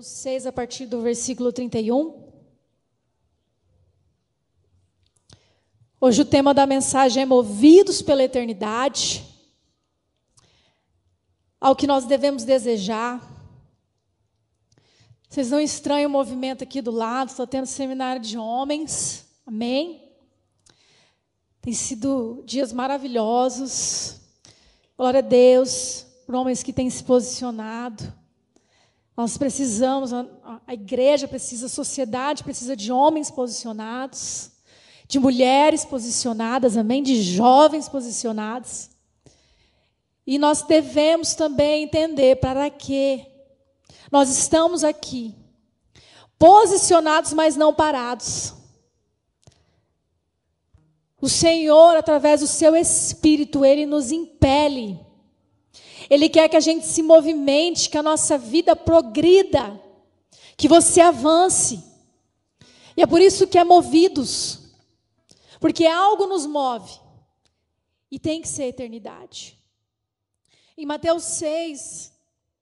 Mateus 6, a partir do versículo 31. Hoje o tema da mensagem é Movidos pela Eternidade. Ao que nós devemos desejar. Vocês não estranham o movimento aqui do lado, estou tendo seminário de homens. Amém? Tem sido dias maravilhosos. Glória a Deus, por homens que têm se posicionado. Nós precisamos, a, a igreja precisa, a sociedade precisa de homens posicionados, de mulheres posicionadas, amém? De jovens posicionados. E nós devemos também entender para que nós estamos aqui, posicionados, mas não parados. O Senhor, através do seu Espírito, Ele nos impele ele quer que a gente se movimente, que a nossa vida progrida, que você avance. E é por isso que é movidos. Porque algo nos move. E tem que ser eternidade. Em Mateus 6,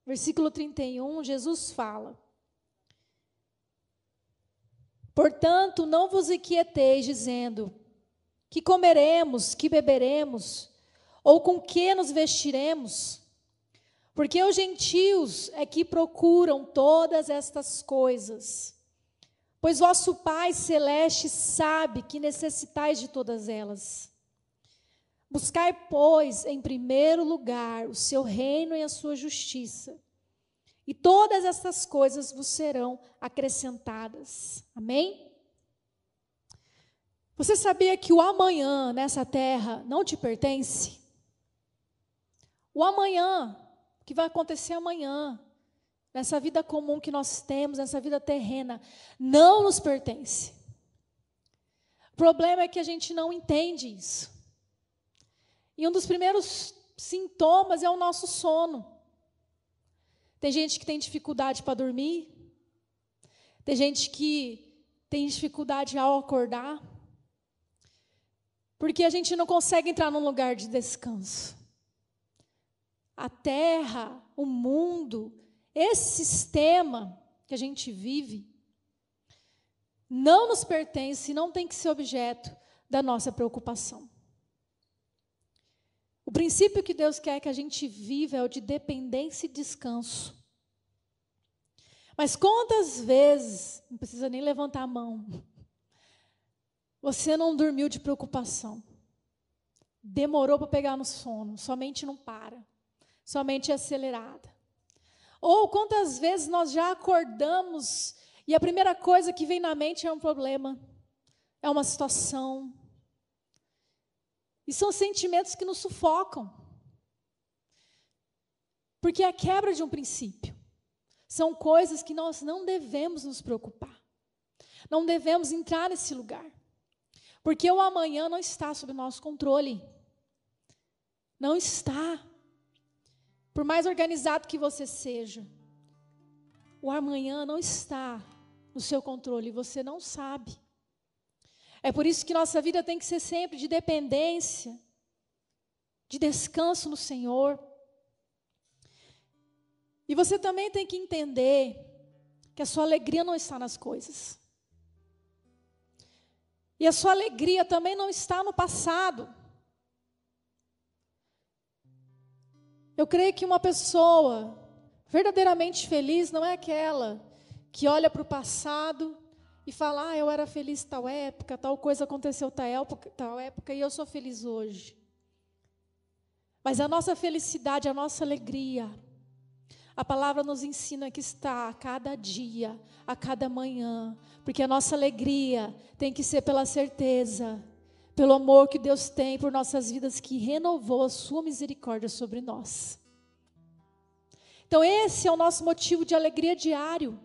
versículo 31, Jesus fala: Portanto, não vos inquieteis dizendo: que comeremos, que beberemos, ou com que nos vestiremos? Porque os gentios é que procuram todas estas coisas. Pois vosso Pai celeste sabe que necessitais de todas elas. Buscai, pois, em primeiro lugar o seu reino e a sua justiça, e todas estas coisas vos serão acrescentadas. Amém? Você sabia que o amanhã nessa terra não te pertence? O amanhã que vai acontecer amanhã, nessa vida comum que nós temos, nessa vida terrena, não nos pertence. O problema é que a gente não entende isso. E um dos primeiros sintomas é o nosso sono. Tem gente que tem dificuldade para dormir, tem gente que tem dificuldade ao acordar, porque a gente não consegue entrar num lugar de descanso a terra, o mundo, esse sistema que a gente vive, não nos pertence e não tem que ser objeto da nossa preocupação. O princípio que Deus quer que a gente viva é o de dependência e descanso. Mas quantas vezes, não precisa nem levantar a mão, você não dormiu de preocupação? Demorou para pegar no sono, somente não para somente acelerada. Ou quantas vezes nós já acordamos e a primeira coisa que vem na mente é um problema, é uma situação. E são sentimentos que nos sufocam. Porque é a quebra de um princípio. São coisas que nós não devemos nos preocupar. Não devemos entrar nesse lugar. Porque o amanhã não está sob nosso controle. Não está. Por mais organizado que você seja, o amanhã não está no seu controle, você não sabe. É por isso que nossa vida tem que ser sempre de dependência, de descanso no Senhor. E você também tem que entender que a sua alegria não está nas coisas. E a sua alegria também não está no passado. Eu creio que uma pessoa verdadeiramente feliz não é aquela que olha para o passado e fala: ah, eu era feliz tal época, tal coisa aconteceu tal época, tal época e eu sou feliz hoje. Mas a nossa felicidade, a nossa alegria, a palavra nos ensina que está a cada dia, a cada manhã, porque a nossa alegria tem que ser pela certeza pelo amor que Deus tem por nossas vidas, que renovou a sua misericórdia sobre nós. Então, esse é o nosso motivo de alegria diário.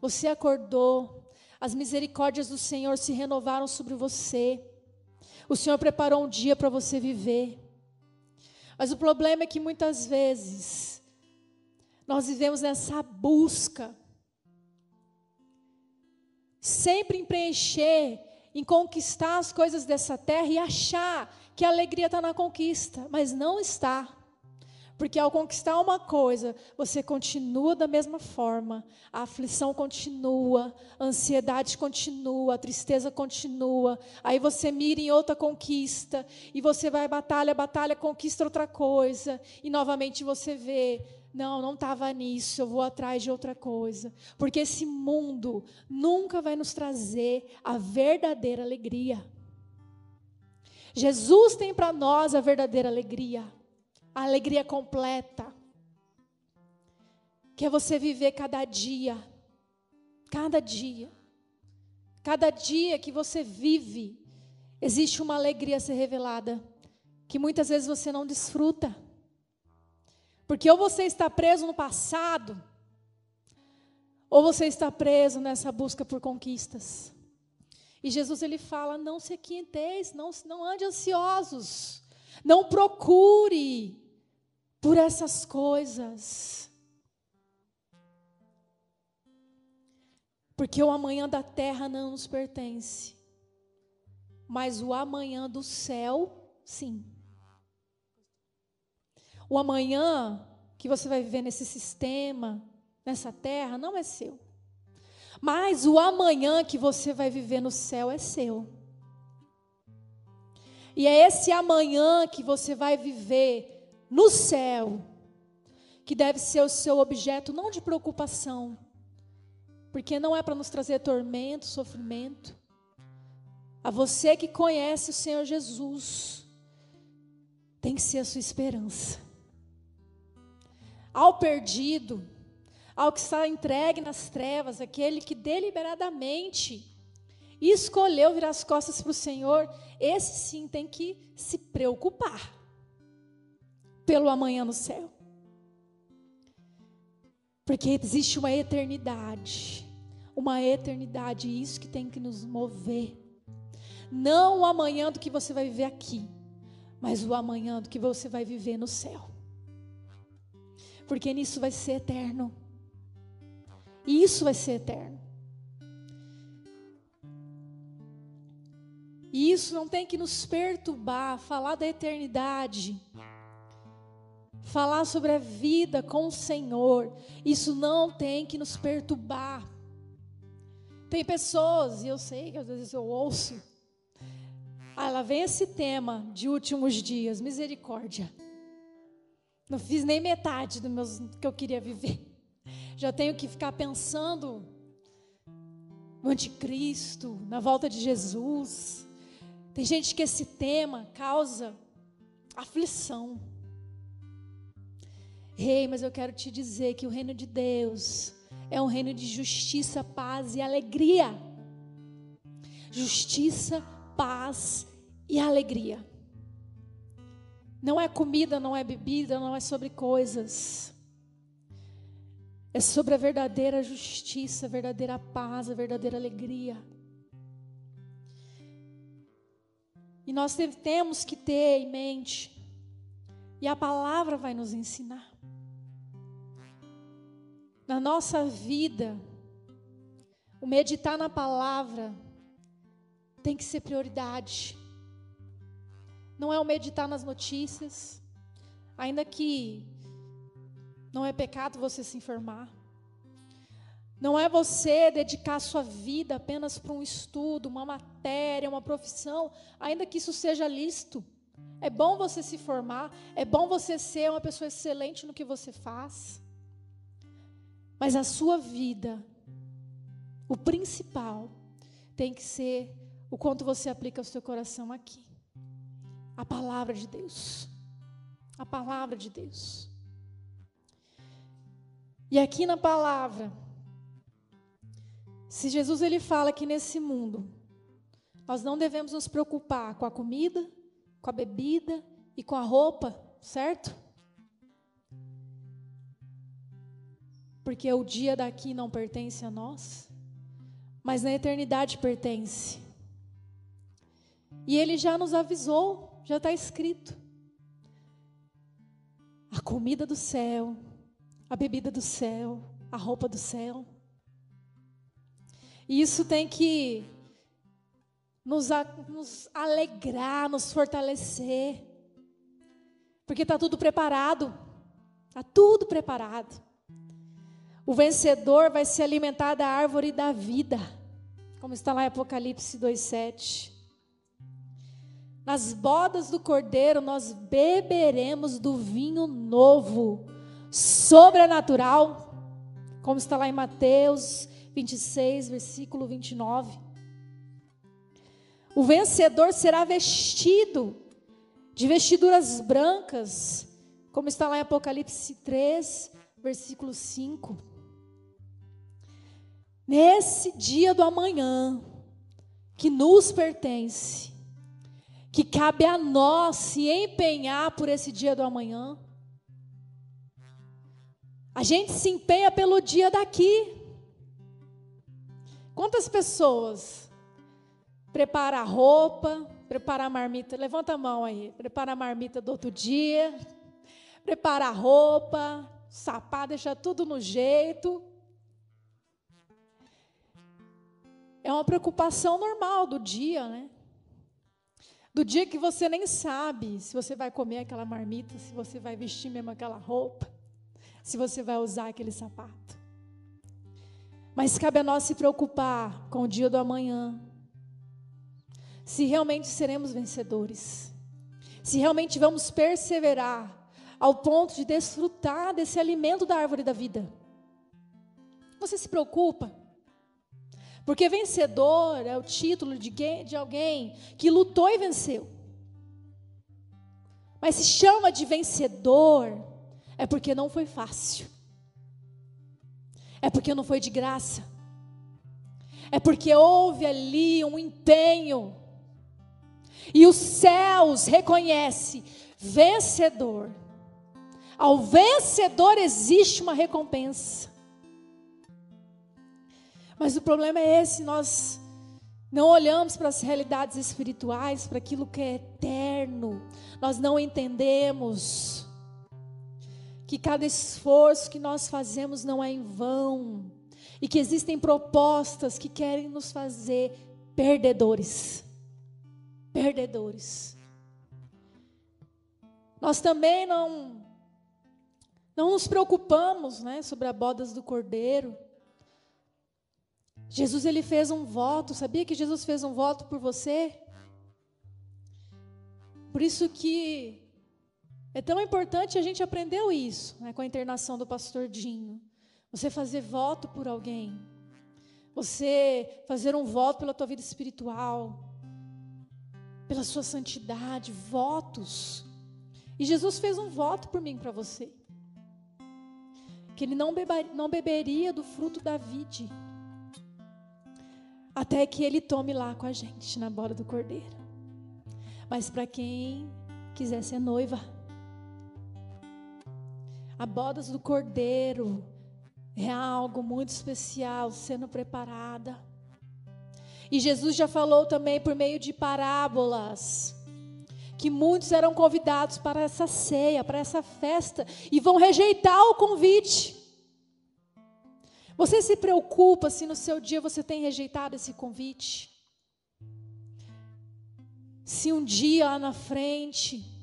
Você acordou, as misericórdias do Senhor se renovaram sobre você. O Senhor preparou um dia para você viver. Mas o problema é que muitas vezes nós vivemos nessa busca, sempre em preencher, em conquistar as coisas dessa terra e achar que a alegria está na conquista, mas não está. Porque ao conquistar uma coisa, você continua da mesma forma, a aflição continua, a ansiedade continua, a tristeza continua. Aí você mira em outra conquista, e você vai batalha, batalha, conquista outra coisa, e novamente você vê, não, não estava nisso, eu vou atrás de outra coisa. Porque esse mundo nunca vai nos trazer a verdadeira alegria. Jesus tem para nós a verdadeira alegria a alegria completa, que é você viver cada dia, cada dia, cada dia que você vive, existe uma alegria a ser revelada, que muitas vezes você não desfruta, porque ou você está preso no passado, ou você está preso nessa busca por conquistas. E Jesus ele fala: não se aquieteis, não, não ande ansiosos, não procure por essas coisas. Porque o amanhã da terra não nos pertence, mas o amanhã do céu, sim. O amanhã que você vai viver nesse sistema, nessa terra, não é seu. Mas o amanhã que você vai viver no céu é seu. E é esse amanhã que você vai viver no céu, que deve ser o seu objeto não de preocupação, porque não é para nos trazer tormento, sofrimento. A você que conhece o Senhor Jesus, tem que ser a sua esperança. Ao perdido, ao que está entregue nas trevas, aquele que deliberadamente escolheu virar as costas para o Senhor, esse sim tem que se preocupar pelo amanhã no céu. Porque existe uma eternidade. Uma eternidade, isso que tem que nos mover. Não o amanhã do que você vai viver aqui, mas o amanhã do que você vai viver no céu. Porque nisso vai ser eterno. E isso vai ser eterno. E isso não tem que nos perturbar, falar da eternidade falar sobre a vida com o Senhor, isso não tem que nos perturbar. Tem pessoas, e eu sei que às vezes eu ouço, ah, ela vem esse tema de últimos dias, misericórdia. Não fiz nem metade do meus, que eu queria viver. Já tenho que ficar pensando no anticristo, na volta de Jesus. Tem gente que esse tema causa aflição. Rei, hey, mas eu quero te dizer que o reino de Deus é um reino de justiça, paz e alegria. Justiça, paz e alegria. Não é comida, não é bebida, não é sobre coisas. É sobre a verdadeira justiça, a verdadeira paz, a verdadeira alegria. E nós temos que ter em mente, e a palavra vai nos ensinar na nossa vida, o meditar na palavra tem que ser prioridade. Não é o meditar nas notícias, ainda que não é pecado você se informar. Não é você dedicar sua vida apenas para um estudo, uma matéria, uma profissão, ainda que isso seja lícito. É bom você se formar, é bom você ser uma pessoa excelente no que você faz. Mas a sua vida, o principal, tem que ser o quanto você aplica o seu coração aqui. A palavra de Deus. A palavra de Deus. E aqui na palavra, se Jesus ele fala que nesse mundo nós não devemos nos preocupar com a comida, com a bebida e com a roupa, certo? porque o dia daqui não pertence a nós, mas na eternidade pertence. E ele já nos avisou, já está escrito. A comida do céu, a bebida do céu, a roupa do céu. E isso tem que nos, nos alegrar, nos fortalecer. Porque está tudo preparado. Está tudo preparado. O vencedor vai se alimentar da árvore da vida. Como está lá em Apocalipse 2,7. Nas bodas do cordeiro nós beberemos do vinho novo, sobrenatural, como está lá em Mateus 26, versículo 29. O vencedor será vestido de vestiduras brancas, como está lá em Apocalipse 3, versículo 5. Nesse dia do amanhã, que nos pertence, que cabe a nós se empenhar por esse dia do amanhã. A gente se empenha pelo dia daqui. Quantas pessoas prepara a roupa, prepara a marmita, levanta a mão aí, prepara a marmita do outro dia, prepara a roupa, sapato, deixa tudo no jeito. É uma preocupação normal do dia, né? Do dia que você nem sabe se você vai comer aquela marmita, se você vai vestir mesmo aquela roupa, se você vai usar aquele sapato. Mas cabe a nós se preocupar com o dia do amanhã. Se realmente seremos vencedores. Se realmente vamos perseverar ao ponto de desfrutar desse alimento da árvore da vida. Você se preocupa? Porque vencedor é o título de, de alguém que lutou e venceu. Mas se chama de vencedor é porque não foi fácil. É porque não foi de graça. É porque houve ali um empenho. E os céus reconhece vencedor. Ao vencedor existe uma recompensa. Mas o problema é esse, nós não olhamos para as realidades espirituais, para aquilo que é eterno. Nós não entendemos que cada esforço que nós fazemos não é em vão e que existem propostas que querem nos fazer perdedores. Perdedores. Nós também não não nos preocupamos, né, sobre a bodas do cordeiro. Jesus ele fez um voto, sabia que Jesus fez um voto por você? Por isso que é tão importante a gente aprendeu isso né, com a internação do pastor Dinho. Você fazer voto por alguém. Você fazer um voto pela tua vida espiritual. Pela sua santidade. Votos. E Jesus fez um voto por mim para você. Que ele não, não beberia do fruto da vide. Até que ele tome lá com a gente, na borda do cordeiro. Mas para quem quiser ser noiva a bodas do cordeiro é algo muito especial sendo preparada. E Jesus já falou também por meio de parábolas que muitos eram convidados para essa ceia, para essa festa e vão rejeitar o convite. Você se preocupa se no seu dia você tem rejeitado esse convite? Se um dia lá na frente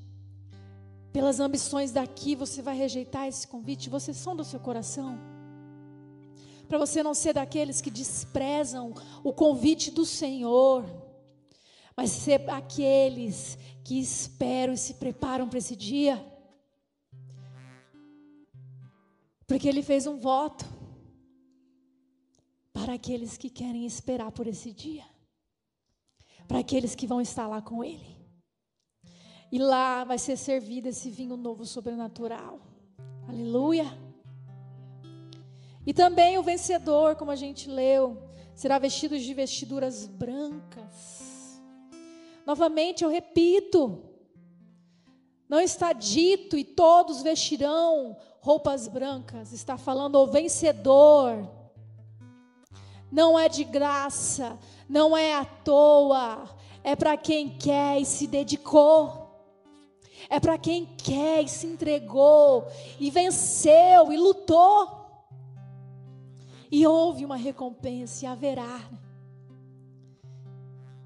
pelas ambições daqui, você vai rejeitar esse convite, você som do seu coração. Para você não ser daqueles que desprezam o convite do Senhor, mas ser aqueles que esperam e se preparam para esse dia. Porque Ele fez um voto para aqueles que querem esperar por esse dia, para aqueles que vão estar lá com Ele. E lá vai ser servido esse vinho novo sobrenatural. Aleluia. E também o vencedor, como a gente leu, será vestido de vestiduras brancas. Novamente eu repito, Não está dito e todos vestirão roupas brancas. Está falando o vencedor. Não é de graça, não é à toa, é para quem quer e se dedicou. É para quem quer e se entregou e venceu e lutou. E houve uma recompensa e haverá. Né?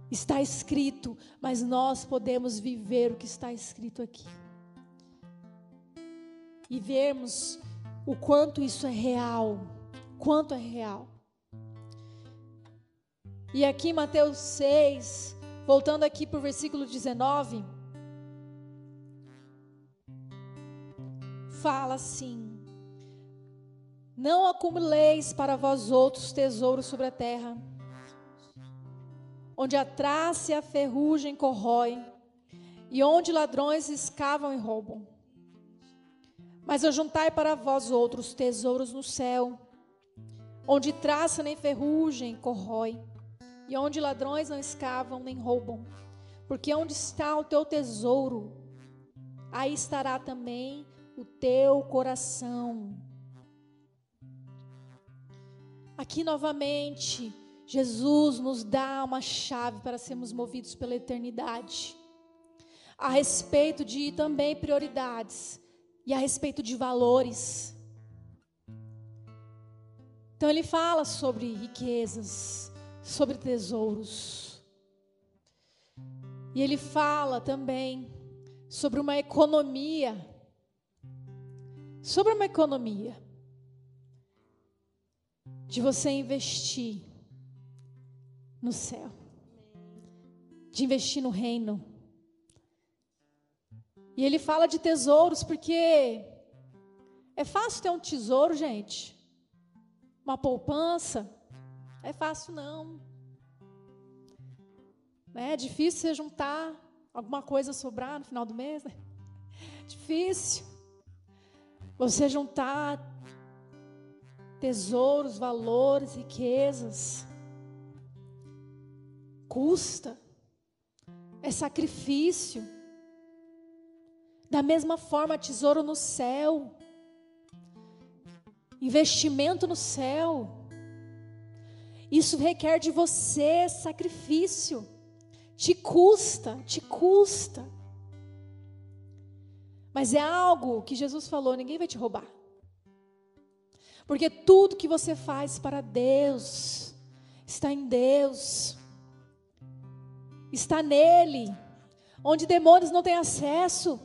Está escrito, mas nós podemos viver o que está escrito aqui. E vermos o quanto isso é real, quanto é real. E aqui Mateus 6, voltando aqui para o versículo 19, fala assim: Não acumuleis para vós outros tesouros sobre a terra onde a traça e a ferrugem corroem, e onde ladrões escavam e roubam. Mas ajuntai para vós outros tesouros no céu, onde traça nem ferrugem corrói, e onde ladrões não escavam nem roubam. Porque onde está o teu tesouro, aí estará também o teu coração. Aqui novamente, Jesus nos dá uma chave para sermos movidos pela eternidade. A respeito de também prioridades e a respeito de valores. Então ele fala sobre riquezas, sobre tesouros. E ele fala também sobre uma economia. Sobre uma economia de você investir no céu, de investir no reino. E ele fala de tesouros porque é fácil ter um tesouro, gente. Uma poupança. É fácil não. É difícil você juntar alguma coisa sobrar no final do mês, né? Difícil. Você juntar tesouros, valores, riquezas custa, é sacrifício. Da mesma forma, tesouro no céu, investimento no céu. Isso requer de você sacrifício, te custa, te custa. Mas é algo que Jesus falou: ninguém vai te roubar. Porque tudo que você faz para Deus está em Deus está nele, onde demônios não têm acesso,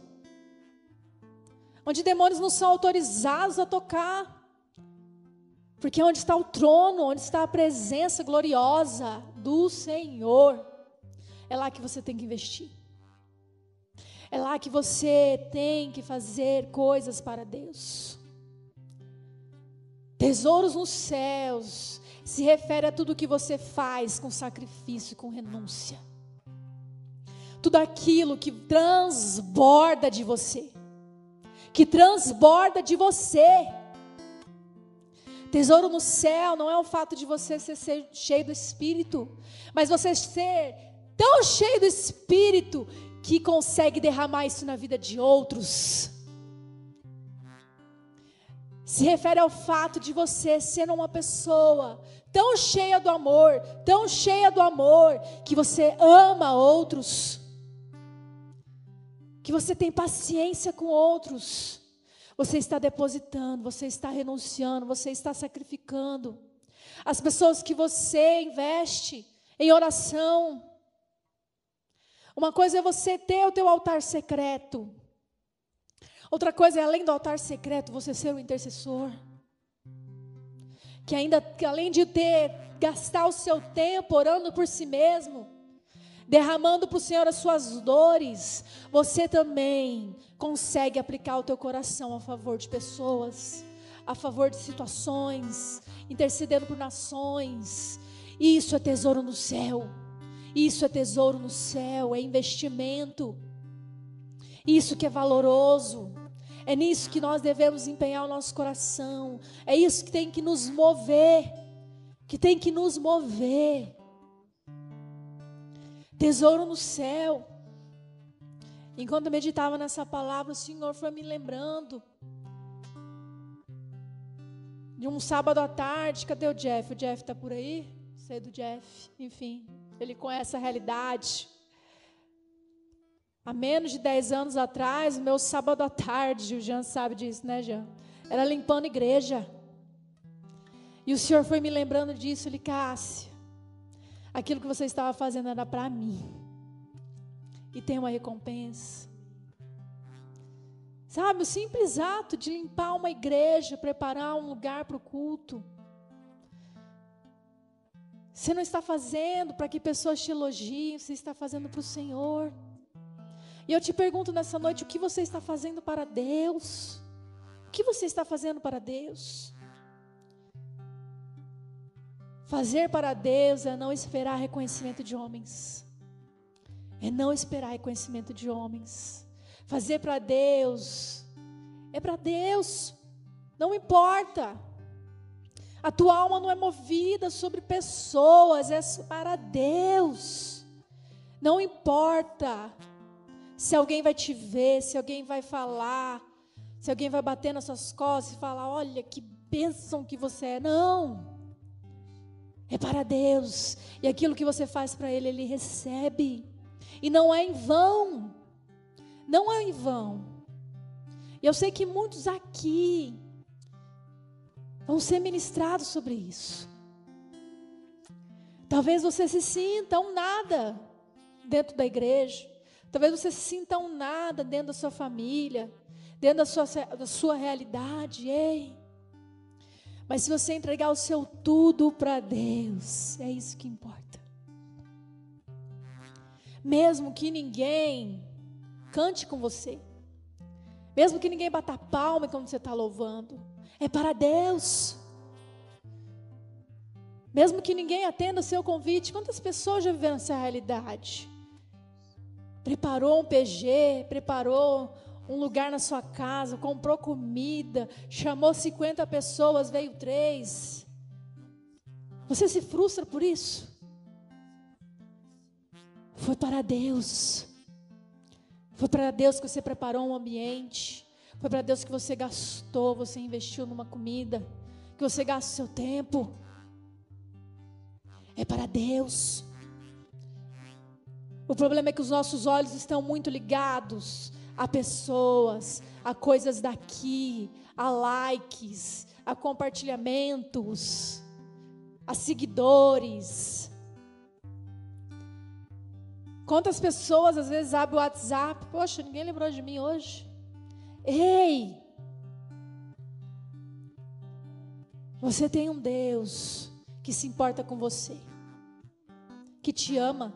onde demônios não são autorizados a tocar. Porque onde está o trono, onde está a presença gloriosa do Senhor, é lá que você tem que investir. É lá que você tem que fazer coisas para Deus. Tesouros nos céus se refere a tudo que você faz com sacrifício, com renúncia tudo aquilo que transborda de você, que transborda de você. Tesouro no céu não é o fato de você ser cheio do Espírito, mas você ser tão cheio do Espírito que consegue derramar isso na vida de outros. Se refere ao fato de você ser uma pessoa tão cheia do amor, tão cheia do amor, que você ama outros que você tem paciência com outros. Você está depositando, você está renunciando, você está sacrificando. As pessoas que você investe em oração. Uma coisa é você ter o teu altar secreto. Outra coisa é além do altar secreto, você ser o intercessor. Que ainda que além de ter gastar o seu tempo orando por si mesmo, derramando para o Senhor as suas dores, você também consegue aplicar o teu coração a favor de pessoas, a favor de situações, intercedendo por nações. Isso é tesouro no céu. Isso é tesouro no céu, é investimento. Isso que é valoroso. É nisso que nós devemos empenhar o nosso coração. É isso que tem que nos mover. Que tem que nos mover tesouro no céu. Enquanto eu meditava nessa palavra, o Senhor foi me lembrando de um sábado à tarde. Cadê o Jeff? O Jeff está por aí? Sei do Jeff. Enfim, ele conhece a realidade. Há menos de 10 anos atrás, meu sábado à tarde, o Jean sabe disso, né, Jean? Era limpando igreja. E o Senhor foi me lembrando disso, ele, Cássia, aquilo que você estava fazendo era para mim. E tem uma recompensa. Sabe, o simples ato de limpar uma igreja, preparar um lugar para o culto. Você não está fazendo para que pessoas te elogiem, você está fazendo para o Senhor. E eu te pergunto nessa noite: o que você está fazendo para Deus? O que você está fazendo para Deus? Fazer para Deus é não esperar reconhecimento de homens. É não esperar reconhecimento de homens. Fazer para Deus é para Deus. Não importa. A tua alma não é movida sobre pessoas, é para Deus. Não importa se alguém vai te ver, se alguém vai falar, se alguém vai bater nas suas costas e falar: olha que bênção que você é. Não. É para Deus. E aquilo que você faz para Ele, Ele recebe. E não é em vão. Não é em vão. E eu sei que muitos aqui vão ser ministrados sobre isso. Talvez você se sinta um nada dentro da igreja. Talvez você se sinta um nada dentro da sua família, dentro da sua, da sua realidade. Ei, mas se você entregar o seu tudo para Deus, é isso que importa. Mesmo que ninguém cante com você, mesmo que ninguém bata palma quando você está louvando, é para Deus. Mesmo que ninguém atenda o seu convite, quantas pessoas já viveram essa realidade? preparou um PG, preparou um lugar na sua casa, comprou comida, chamou 50 pessoas, veio três. Você se frustra por isso? Foi para Deus. Foi para Deus que você preparou um ambiente. Foi para Deus que você gastou, você investiu numa comida, que você gasta o seu tempo. É para Deus. O problema é que os nossos olhos estão muito ligados a pessoas, a coisas daqui, a likes, a compartilhamentos, a seguidores. Quantas pessoas às vezes abrem o WhatsApp? Poxa, ninguém lembrou de mim hoje. Ei! Você tem um Deus que se importa com você, que te ama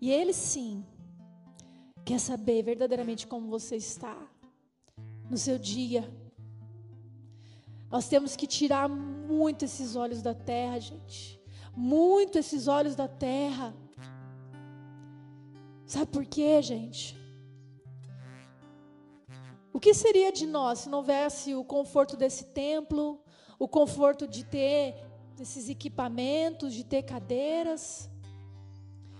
e Ele sim quer saber verdadeiramente como você está no seu dia. Nós temos que tirar muito esses olhos da terra, gente. Muito esses olhos da terra. Sabe por quê, gente? O que seria de nós se não houvesse o conforto desse templo, o conforto de ter esses equipamentos, de ter cadeiras?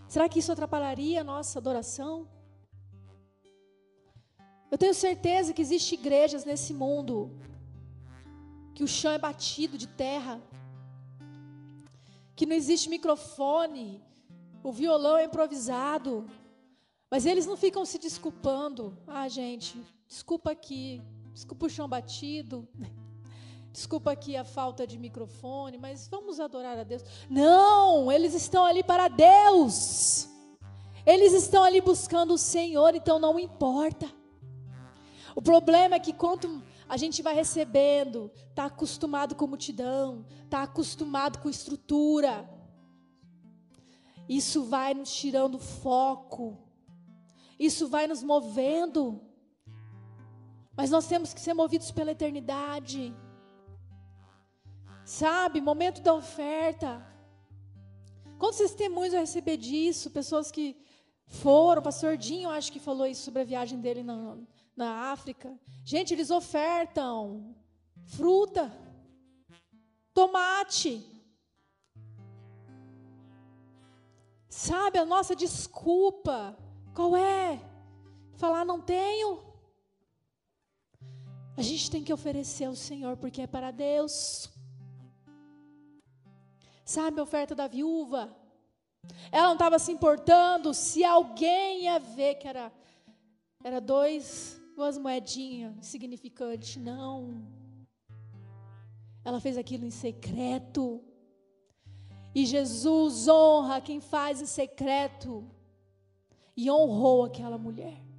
Será que isso atrapalharia a nossa adoração? Eu tenho certeza que existem igrejas nesse mundo que o chão é batido de terra, que não existe microfone, o violão é improvisado, mas eles não ficam se desculpando. Ah, gente, desculpa aqui, desculpa o chão batido. Desculpa aqui a falta de microfone, mas vamos adorar a Deus. Não, eles estão ali para Deus. Eles estão ali buscando o Senhor, então não importa. O problema é que quanto a gente vai recebendo, está acostumado com multidão, está acostumado com estrutura. Isso vai nos tirando foco. Isso vai nos movendo. Mas nós temos que ser movidos pela eternidade. Sabe, momento da oferta. Quantos testemunhos eu receber disso? Pessoas que foram, o pastor Dinho, acho que falou isso sobre a viagem dele na, na África. Gente, eles ofertam fruta, tomate. Sabe, a nossa desculpa Qual é? Falar não tenho. A gente tem que oferecer ao Senhor porque é para Deus. Sabe a oferta da viúva? Ela não estava se importando se alguém ia ver que era, era dois, duas moedinhas insignificantes. Não. Ela fez aquilo em secreto. E Jesus honra quem faz em secreto. E honrou aquela mulher.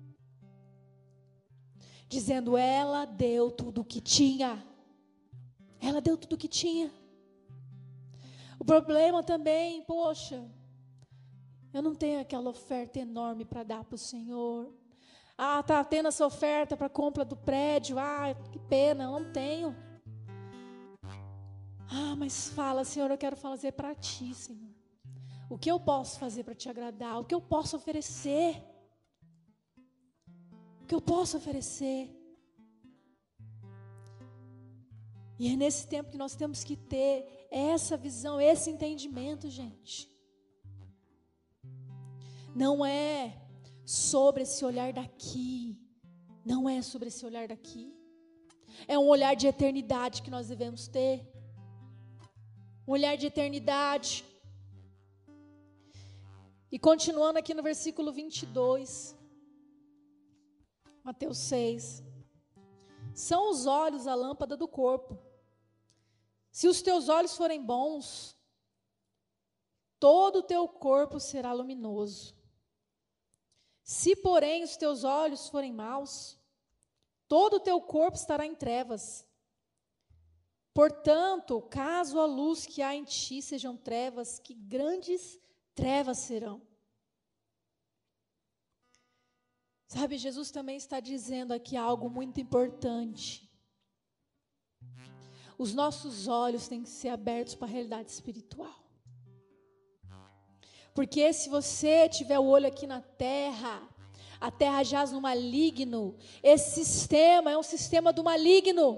Dizendo: ela deu tudo o que tinha. Ela deu tudo o que tinha. O problema também, poxa, eu não tenho aquela oferta enorme para dar para o Senhor. Ah, tá tendo essa oferta para compra do prédio. Ah, que pena, eu não tenho. Ah, mas fala, Senhor, eu quero fazer para ti, Senhor. O que eu posso fazer para te agradar? O que eu posso oferecer? Que eu posso oferecer? E é nesse tempo que nós temos que ter essa visão, esse entendimento, gente. Não é sobre esse olhar daqui. Não é sobre esse olhar daqui. É um olhar de eternidade que nós devemos ter. Um olhar de eternidade. E continuando aqui no versículo 22, Mateus 6. São os olhos a lâmpada do corpo. Se os teus olhos forem bons, todo o teu corpo será luminoso. Se, porém, os teus olhos forem maus, todo o teu corpo estará em trevas. Portanto, caso a luz que há em ti sejam trevas, que grandes trevas serão. Sabe, Jesus também está dizendo aqui algo muito importante. Os nossos olhos têm que ser abertos para a realidade espiritual. Porque se você tiver o olho aqui na terra, a terra jaz no maligno. Esse sistema é um sistema do maligno.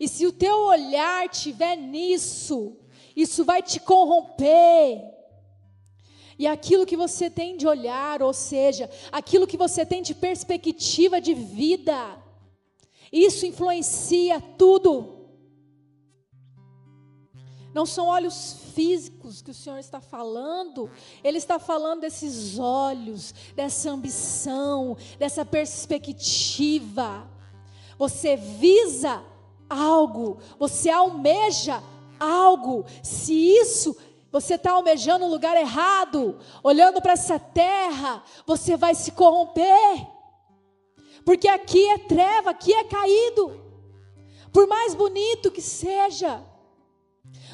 E se o teu olhar tiver nisso, isso vai te corromper. E aquilo que você tem de olhar, ou seja, aquilo que você tem de perspectiva de vida, isso influencia tudo. Não são olhos físicos que o Senhor está falando, Ele está falando desses olhos, dessa ambição, dessa perspectiva. Você visa algo, você almeja algo. Se isso você está almejando o lugar errado, olhando para essa terra, você vai se corromper. Porque aqui é treva, aqui é caído. Por mais bonito que seja,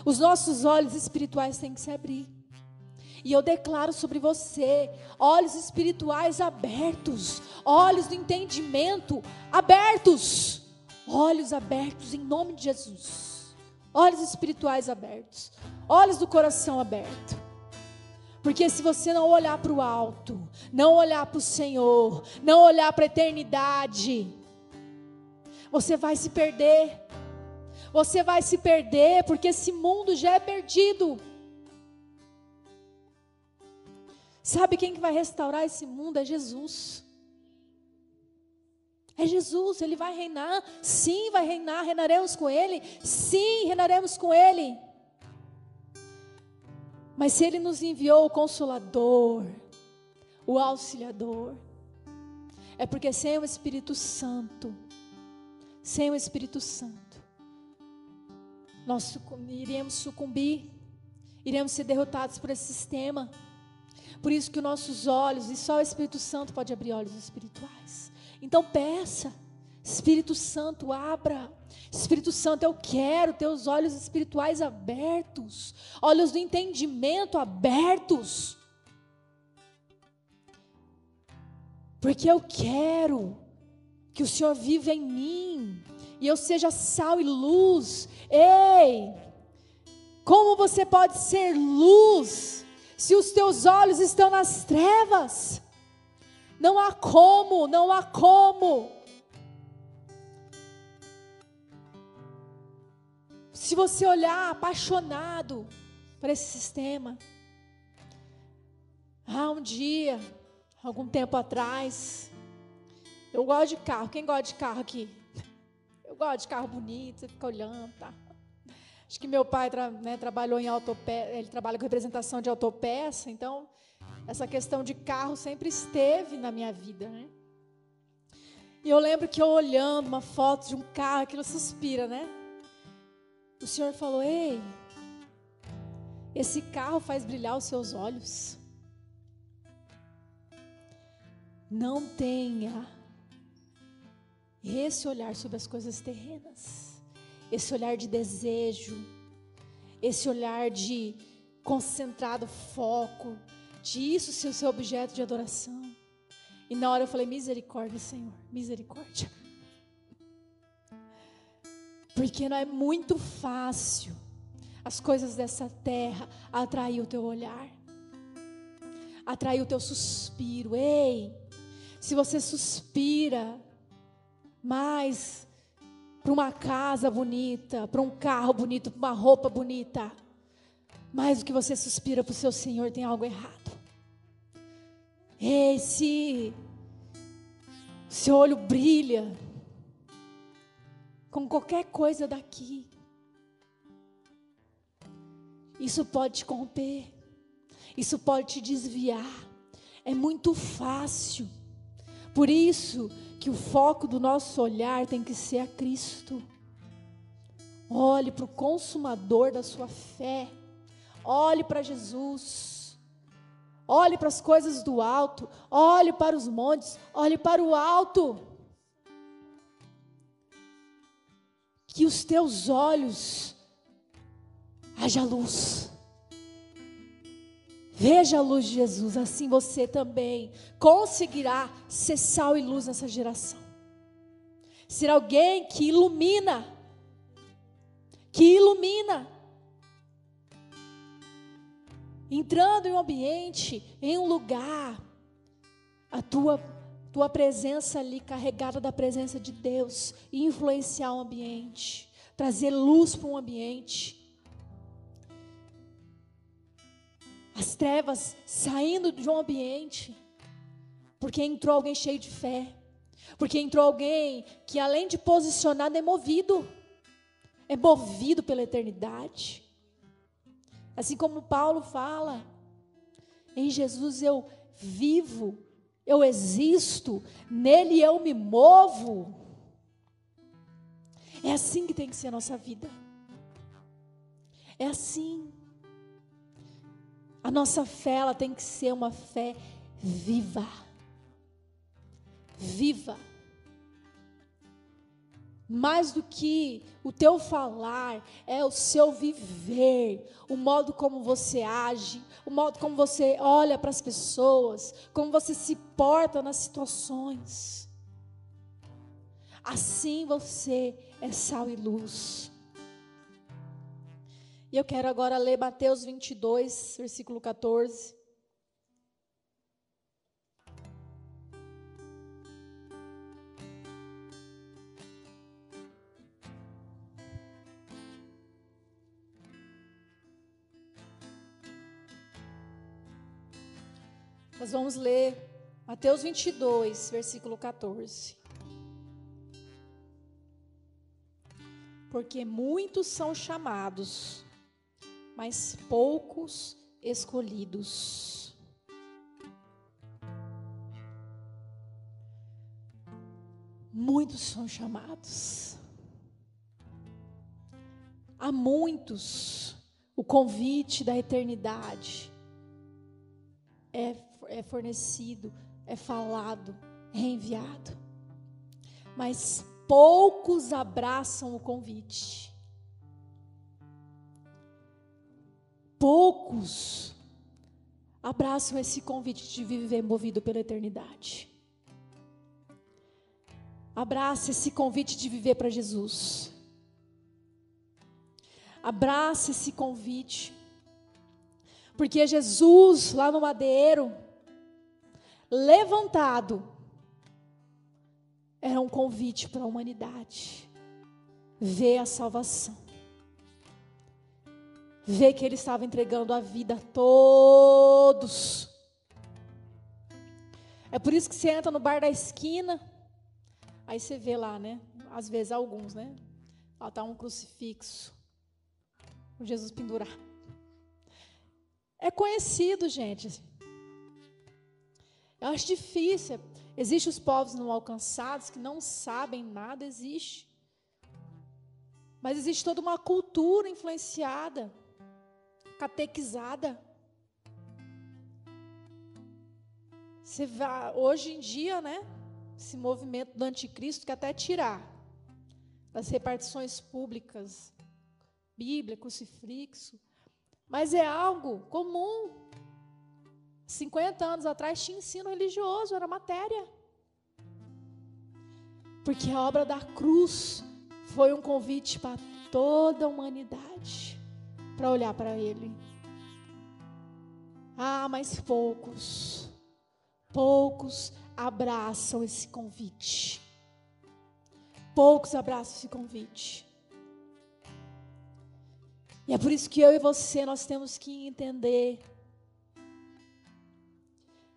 os nossos olhos espirituais têm que se abrir. E eu declaro sobre você olhos espirituais abertos, olhos do entendimento abertos, olhos abertos em nome de Jesus. Olhos espirituais abertos, olhos do coração aberto. Porque se você não olhar para o alto, não olhar para o Senhor, não olhar para a eternidade, você vai se perder. Você vai se perder porque esse mundo já é perdido. Sabe quem que vai restaurar esse mundo? É Jesus. É Jesus, Ele vai reinar. Sim, vai reinar. Reinaremos com Ele. Sim, reinaremos com Ele. Mas se Ele nos enviou o Consolador, o Auxiliador, é porque sem o Espírito Santo, sem o Espírito Santo, nós iremos sucumbir, iremos ser derrotados por esse sistema. Por isso que os nossos olhos, e só o Espírito Santo pode abrir olhos espirituais. Então peça, Espírito Santo, abra. Espírito Santo, eu quero ter os olhos espirituais abertos, olhos do entendimento abertos. Porque eu quero que o Senhor viva em mim e eu seja sal e luz. Ei! Como você pode ser luz se os teus olhos estão nas trevas? Não há como, não há como. Se você olhar apaixonado para esse sistema, ah, um dia algum tempo atrás. Eu gosto de carro. Quem gosta de carro aqui? Eu gosto de carro bonito, você fica olhando, tá? Acho que meu pai né, trabalhou em autopeça, ele trabalha com representação de autopeça, então essa questão de carro sempre esteve na minha vida, né? E eu lembro que eu olhando uma foto de um carro, aquilo suspira, né? O Senhor falou: Ei, esse carro faz brilhar os seus olhos. Não tenha esse olhar sobre as coisas terrenas, esse olhar de desejo, esse olhar de concentrado foco, de isso ser o seu objeto de adoração. E na hora eu falei: misericórdia, Senhor, misericórdia. Porque não é muito fácil as coisas dessa terra atrair o teu olhar, atrair o teu suspiro. Ei, se você suspira mais para uma casa bonita, para um carro bonito, para uma roupa bonita, mais do que você suspira para o seu Senhor, tem algo errado. Ei, se seu olho brilha com qualquer coisa daqui, isso pode te corromper, isso pode te desviar. É muito fácil. Por isso que o foco do nosso olhar tem que ser a Cristo. Olhe para o consumador da sua fé. Olhe para Jesus. Olhe para as coisas do alto. Olhe para os montes. Olhe para o alto. Que os teus olhos haja luz. Veja a luz de Jesus, assim você também conseguirá ser sal e luz nessa geração. Ser alguém que ilumina, que ilumina. Entrando em um ambiente, em um lugar, a tua, tua presença ali carregada da presença de Deus, influenciar o ambiente, trazer luz para um ambiente. as trevas saindo de um ambiente, porque entrou alguém cheio de fé, porque entrou alguém que além de posicionado é movido, é movido pela eternidade. Assim como Paulo fala, em Jesus eu vivo, eu existo, nele eu me movo. É assim que tem que ser a nossa vida. É assim. A nossa fé ela tem que ser uma fé viva. Viva. Mais do que o teu falar, é o seu viver, o modo como você age, o modo como você olha para as pessoas, como você se porta nas situações. Assim você é sal e luz. E eu quero agora ler Mateus 22, versículo 14. Nós vamos ler Mateus 22, versículo 14. Porque muitos são chamados, mas poucos escolhidos. Muitos são chamados. Há muitos o convite da eternidade é, é fornecido, é falado, é enviado. Mas poucos abraçam o convite. poucos abraçam esse convite de viver movido pela eternidade. Abraça esse convite de viver para Jesus. Abraça esse convite. Porque Jesus, lá no madeiro, levantado, era um convite para a humanidade. Ver a salvação ver que ele estava entregando a vida a todos. É por isso que você entra no bar da esquina, aí você vê lá, né? Às vezes alguns, né? Lá está um crucifixo. O Jesus pendurar. É conhecido, gente. Eu acho difícil. Existem os povos não alcançados que não sabem nada, existe. Mas existe toda uma cultura influenciada, catequizada. Você vai, hoje em dia, né? Esse movimento do anticristo que até tirar das repartições públicas, Bíblia, crucifixo, mas é algo comum. 50 anos atrás tinha ensino religioso, era matéria. Porque a obra da cruz foi um convite para toda a humanidade para olhar para Ele. Ah, mas poucos, poucos abraçam esse convite. Poucos abraçam esse convite. E é por isso que eu e você nós temos que entender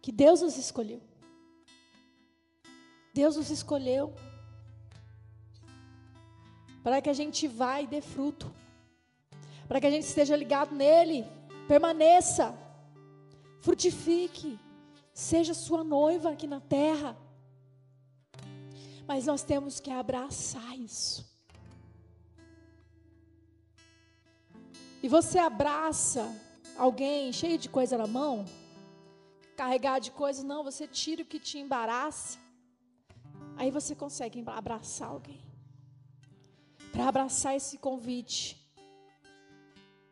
que Deus nos escolheu. Deus nos escolheu para que a gente vá e dê fruto, para que a gente esteja ligado nele, permaneça, frutifique, seja sua noiva aqui na terra. Mas nós temos que abraçar isso. E você abraça alguém cheio de coisa na mão, carregado de coisas, não, você tira o que te embaraça. Aí você consegue abraçar alguém para abraçar esse convite,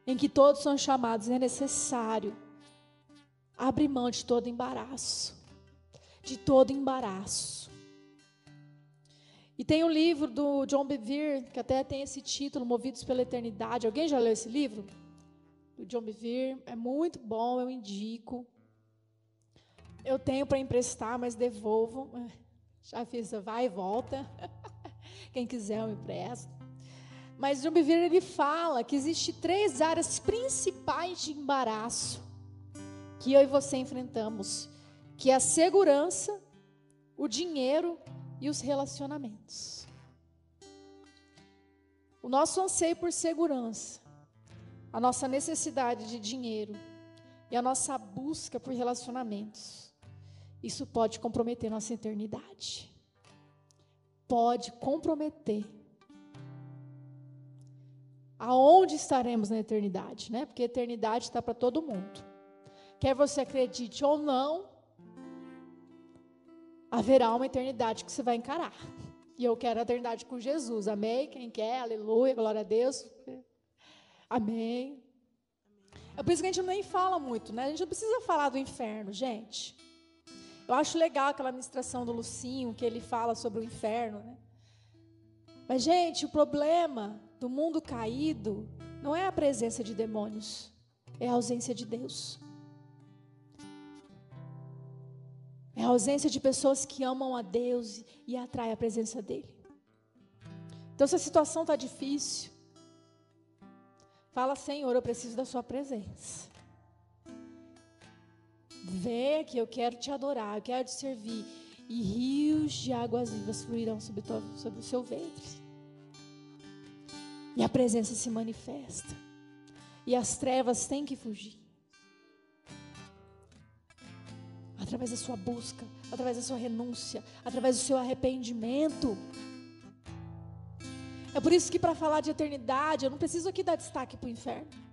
em que todos são chamados, é necessário abrir mão de todo embaraço, de todo embaraço. E tem um livro do John Bevere, que até tem esse título, Movidos pela Eternidade. Alguém já leu esse livro? Do John Bevere. É muito bom, eu indico. Eu tenho para emprestar, mas devolvo. Já fiz, vai e volta. Quem quiser, eu empresto. Mas John ele fala que existe três áreas principais de embaraço que eu e você enfrentamos, que é a segurança, o dinheiro e os relacionamentos. O nosso anseio por segurança, a nossa necessidade de dinheiro e a nossa busca por relacionamentos, isso pode comprometer nossa eternidade. Pode comprometer aonde estaremos na eternidade, né? Porque a eternidade está para todo mundo. Quer você acredite ou não, haverá uma eternidade que você vai encarar. E eu quero a eternidade com Jesus. Amém? Quem quer? Aleluia, glória a Deus. Amém. É por isso que a gente nem fala muito, né? A gente não precisa falar do inferno, gente. Eu acho legal aquela ministração do Lucinho, que ele fala sobre o inferno, né? Mas, gente, o problema do mundo caído não é a presença de demônios, é a ausência de Deus. É a ausência de pessoas que amam a Deus e atraem a presença dEle. Então, se a situação está difícil, fala, Senhor, eu preciso da Sua presença. Vem que eu quero te adorar, eu quero te servir. E rios de águas vivas fluirão sobre, sobre o seu ventre. E a presença se manifesta. E as trevas têm que fugir. Através da sua busca, através da sua renúncia, através do seu arrependimento. É por isso que para falar de eternidade, eu não preciso aqui dar destaque para o inferno.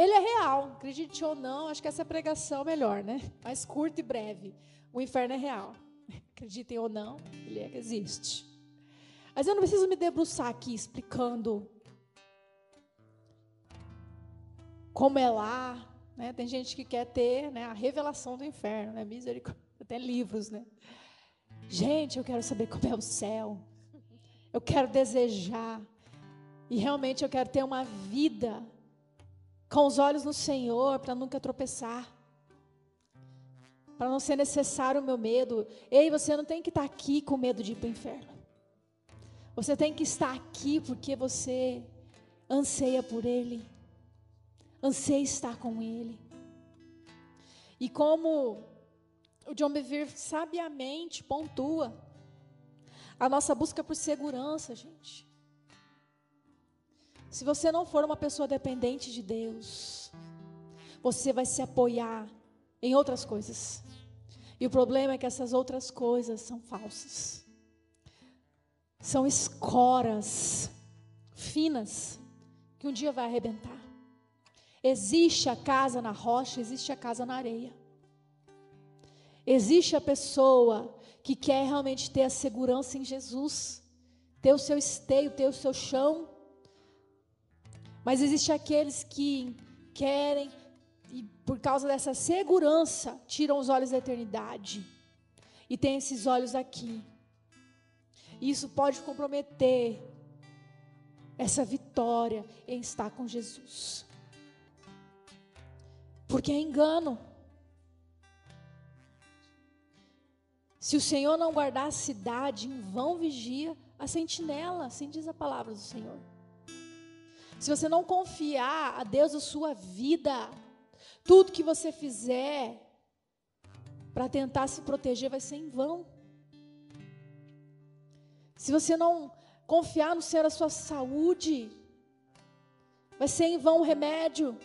Ele é real, acredite ou não, acho que essa é pregação melhor, né? Mais curta e breve. O inferno é real. Acreditem ou não, ele é, existe. Mas eu não preciso me debruçar aqui explicando como é lá. Né? Tem gente que quer ter né, a revelação do inferno, né? misericórdia, até livros. Né? Gente, eu quero saber como é o céu. Eu quero desejar. E realmente eu quero ter uma vida com os olhos no Senhor para nunca tropeçar. Para não ser necessário o meu medo. Ei, você não tem que estar aqui com medo de ir para o inferno. Você tem que estar aqui porque você anseia por Ele anseia estar com Ele. E como o John Bevere sabiamente pontua a nossa busca por segurança, gente. Se você não for uma pessoa dependente de Deus, você vai se apoiar em outras coisas. E o problema é que essas outras coisas são falsas. São escoras finas que um dia vai arrebentar. Existe a casa na rocha, existe a casa na areia. Existe a pessoa que quer realmente ter a segurança em Jesus, ter o seu esteio, ter o seu chão. Mas existe aqueles que querem e por causa dessa segurança tiram os olhos da eternidade e tem esses olhos aqui. Isso pode comprometer essa vitória em estar com Jesus. Porque é engano. Se o Senhor não guardar a cidade, em vão vigia a sentinela, assim diz a palavra do Senhor. Se você não confiar a Deus a sua vida, tudo que você fizer para tentar se proteger vai ser em vão. Se você não confiar no Senhor a sua saúde, vai ser em vão o remédio.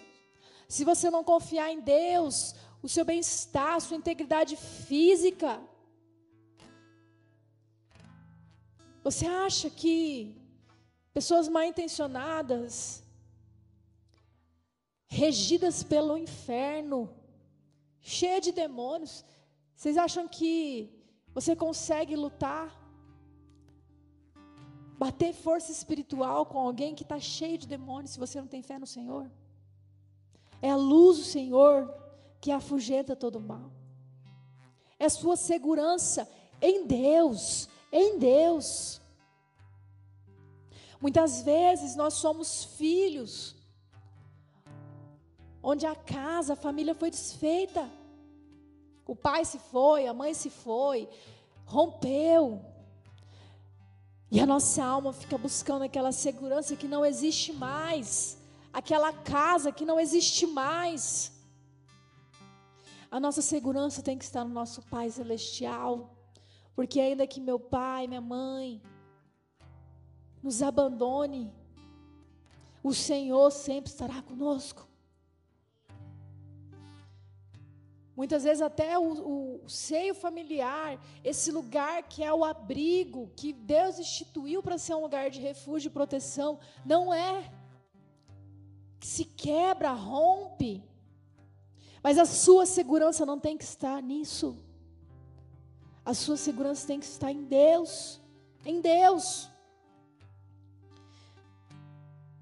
Se você não confiar em Deus, o seu bem-estar, a sua integridade física, Você acha que pessoas mal intencionadas, regidas pelo inferno, cheia de demônios, vocês acham que você consegue lutar, bater força espiritual com alguém que está cheio de demônios se você não tem fé no Senhor? É a luz do Senhor que afugenta todo mal. É sua segurança em Deus em Deus. Muitas vezes nós somos filhos, onde a casa, a família foi desfeita. O pai se foi, a mãe se foi, rompeu. E a nossa alma fica buscando aquela segurança que não existe mais, aquela casa que não existe mais. A nossa segurança tem que estar no nosso Pai Celestial. Porque ainda que meu pai, minha mãe nos abandone, o Senhor sempre estará conosco. Muitas vezes até o, o, seio familiar, esse lugar que é o abrigo, que Deus instituiu para ser um lugar de refúgio e proteção, não é. Se quebra, rompe. Mas a sua segurança não tem que estar nisso. A sua segurança tem que estar em Deus. Em Deus.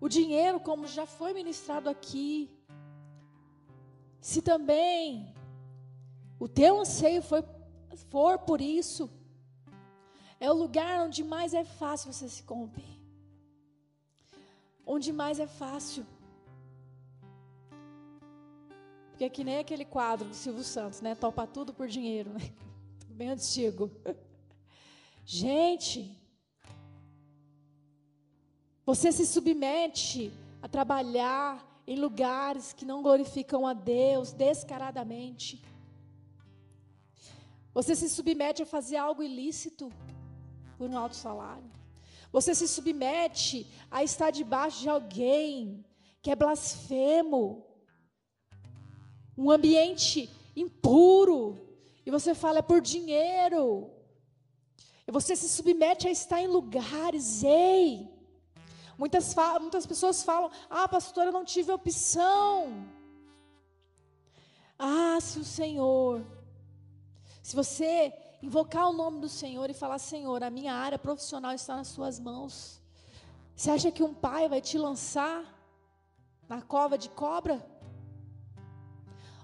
O dinheiro, como já foi ministrado aqui, se também o teu anseio for, for por isso, é o lugar onde mais é fácil você se corromper. Onde mais é fácil. Porque é que nem aquele quadro do Silvio Santos, né? Topa tudo por dinheiro, né? bem antigo. Gente, você se submete a trabalhar em lugares que não glorificam a Deus descaradamente. Você se submete a fazer algo ilícito por um alto salário. Você se submete a estar debaixo de alguém que é blasfemo. Um ambiente impuro, e você fala, é por dinheiro. E você se submete a estar em lugares, ei. Muitas, muitas pessoas falam, ah, pastora, eu não tive opção. Ah, se o Senhor, se você invocar o nome do Senhor e falar, Senhor, a minha área profissional está nas suas mãos. Você acha que um pai vai te lançar na cova de cobra?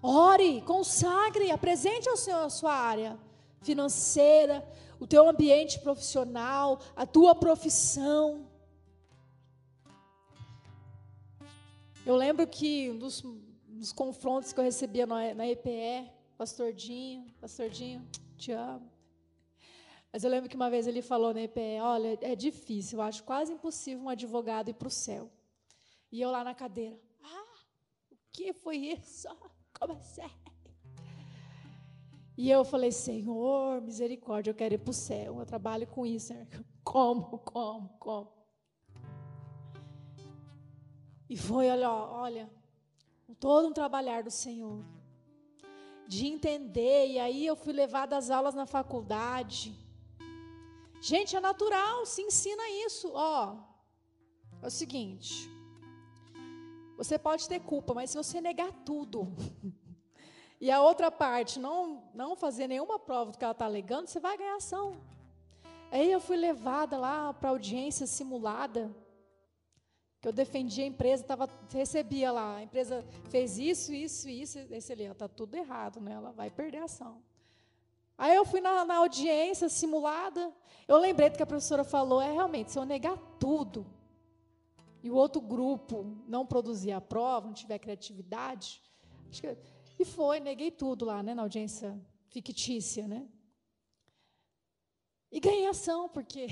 Ore, consagre, apresente ao Senhor a sua área financeira, o teu ambiente profissional, a tua profissão. Eu lembro que um dos, confrontos que eu recebia na, na EPE, Pastor Dinho, Pastor Dinho, te amo. Mas eu lembro que uma vez ele falou na EPE, olha, é difícil, eu acho quase impossível um advogado ir para o céu. E eu lá na cadeira, ah, o que foi isso? Como assim? E eu falei, Senhor, misericórdia, eu quero ir para o céu. Eu trabalho com isso. Como, como, como? E foi, olha, olha, todo um trabalhar do Senhor. De entender, e aí eu fui levada às aulas na faculdade. Gente, é natural, se ensina isso. Ó, é o seguinte: você pode ter culpa, mas se você negar tudo, e a outra parte não, não fazer nenhuma prova do que ela está alegando, você vai ganhar ação. Aí eu fui levada lá para audiência simulada, que eu defendia a empresa, tava, recebia lá, a empresa fez isso, isso, isso, esse ali, está tudo errado, né? ela vai perder a ação. Aí eu fui na, na audiência simulada, eu lembrei do que a professora falou, é realmente, se eu negar tudo, e o outro grupo não produzir a prova, não tiver criatividade, que, e foi, neguei tudo lá, né, na audiência fictícia, né? E ganhei ação, porque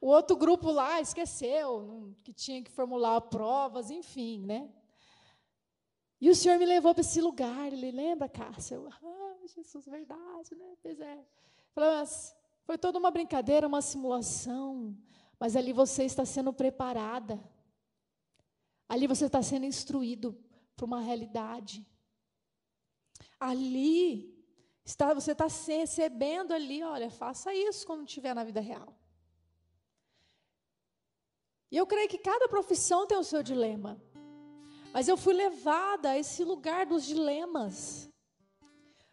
o outro grupo lá esqueceu que tinha que formular provas, enfim, né? E o Senhor me levou para esse lugar, ele lembra, Cássia? Eu, ah, Jesus, verdade, né? Pois é. Mas foi toda uma brincadeira, uma simulação. Mas ali você está sendo preparada. Ali você está sendo instruído para uma realidade. Ali está, você está recebendo ali, olha, faça isso quando estiver na vida real. E eu creio que cada profissão tem o seu dilema. Mas eu fui levada a esse lugar dos dilemas,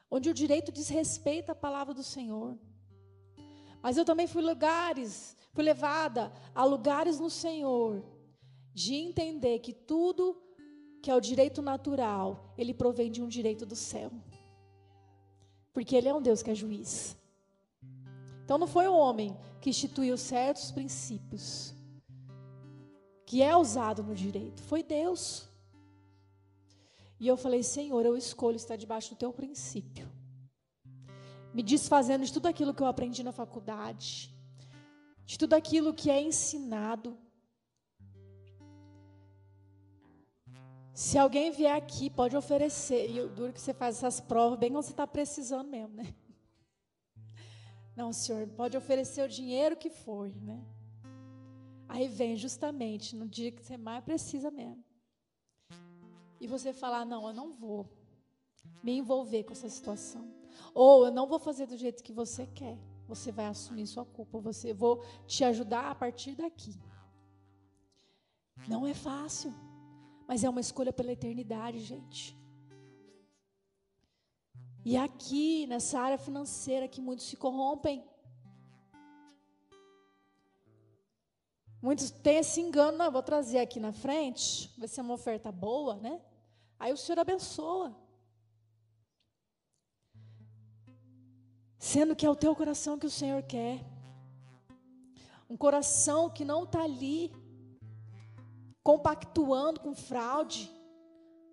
onde o direito diz respeito à palavra do Senhor. Mas eu também fui lugares Fui levada a lugares no Senhor de entender que tudo que é o direito natural, ele provém de um direito do céu. Porque ele é um Deus que é juiz. Então não foi o homem que instituiu certos princípios que é usado no direito, foi Deus. E eu falei, Senhor, eu escolho estar debaixo do teu princípio. Me desfazendo de tudo aquilo que eu aprendi na faculdade, de tudo aquilo que é ensinado. Se alguém vier aqui, pode oferecer. E o duro que você faz essas provas bem quando você está precisando mesmo, né? Não, senhor, pode oferecer o dinheiro que for, né? Aí vem justamente no dia que você mais precisa mesmo. E você falar: não, eu não vou me envolver com essa situação. Ou eu não vou fazer do jeito que você quer você vai assumir sua culpa. Você vou te ajudar a partir daqui. Não é fácil, mas é uma escolha pela eternidade, gente. E aqui, nessa área financeira, que muitos se corrompem. Muitos têm esse engano, não, vou trazer aqui na frente, vai ser uma oferta boa, né? Aí o Senhor abençoa. Sendo que é o teu coração que o Senhor quer. Um coração que não está ali compactuando com fraude,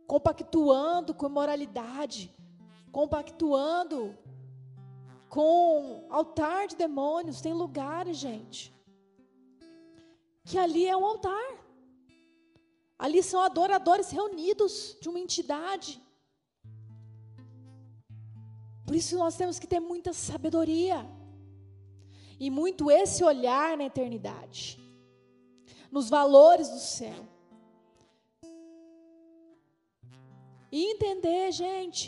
compactuando com imoralidade, compactuando com altar de demônios. Tem lugares, gente, que ali é um altar. Ali são adoradores reunidos de uma entidade. Por isso nós temos que ter muita sabedoria e muito esse olhar na eternidade, nos valores do céu. E entender, gente,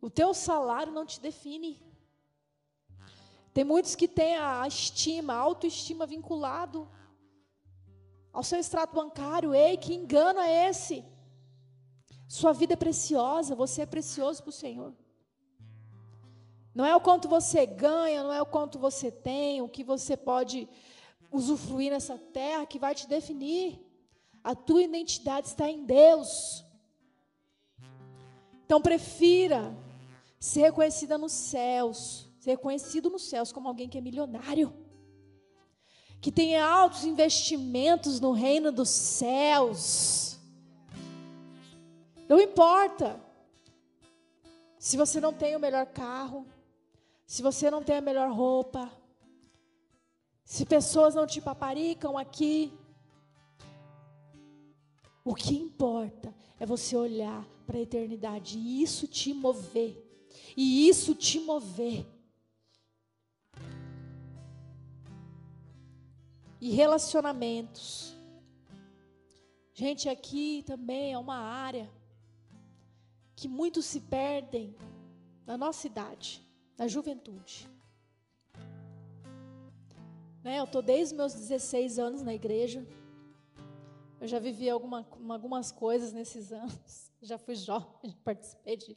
o teu salário não te define. Tem muitos que têm a estima, a autoestima vinculado ao seu extrato bancário. Ei, que engano é esse? Sua vida é preciosa, você é precioso para o Senhor. Não é o quanto você ganha, não é o quanto você tem, o que você pode usufruir nessa terra que vai te definir. A tua identidade está em Deus. Então prefira ser reconhecida nos céus, ser reconhecido nos céus como alguém que é milionário, que tenha altos investimentos no reino dos céus não importa se você não tem o melhor carro, se você não tem a melhor roupa, se pessoas não te paparicam aqui. O que importa é você olhar para a eternidade e isso te mover. E isso te mover. E relacionamentos. Gente, aqui também é uma área que muitos se perdem na nossa idade, na juventude. Né, eu estou desde meus 16 anos na igreja. Eu já vivi alguma, algumas coisas nesses anos. Já fui jovem, participei de.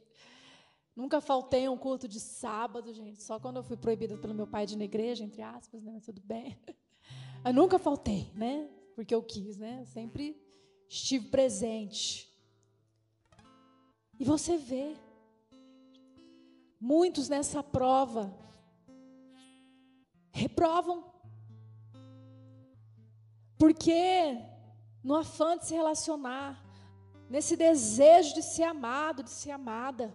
Nunca faltei um culto de sábado, gente. Só quando eu fui proibida pelo meu pai de ir na igreja, entre aspas, né? Mas tudo bem. Eu nunca faltei, né? Porque eu quis, né? Sempre estive presente. E você vê muitos nessa prova reprovam. Porque no afã de se relacionar, nesse desejo de ser amado, de ser amada,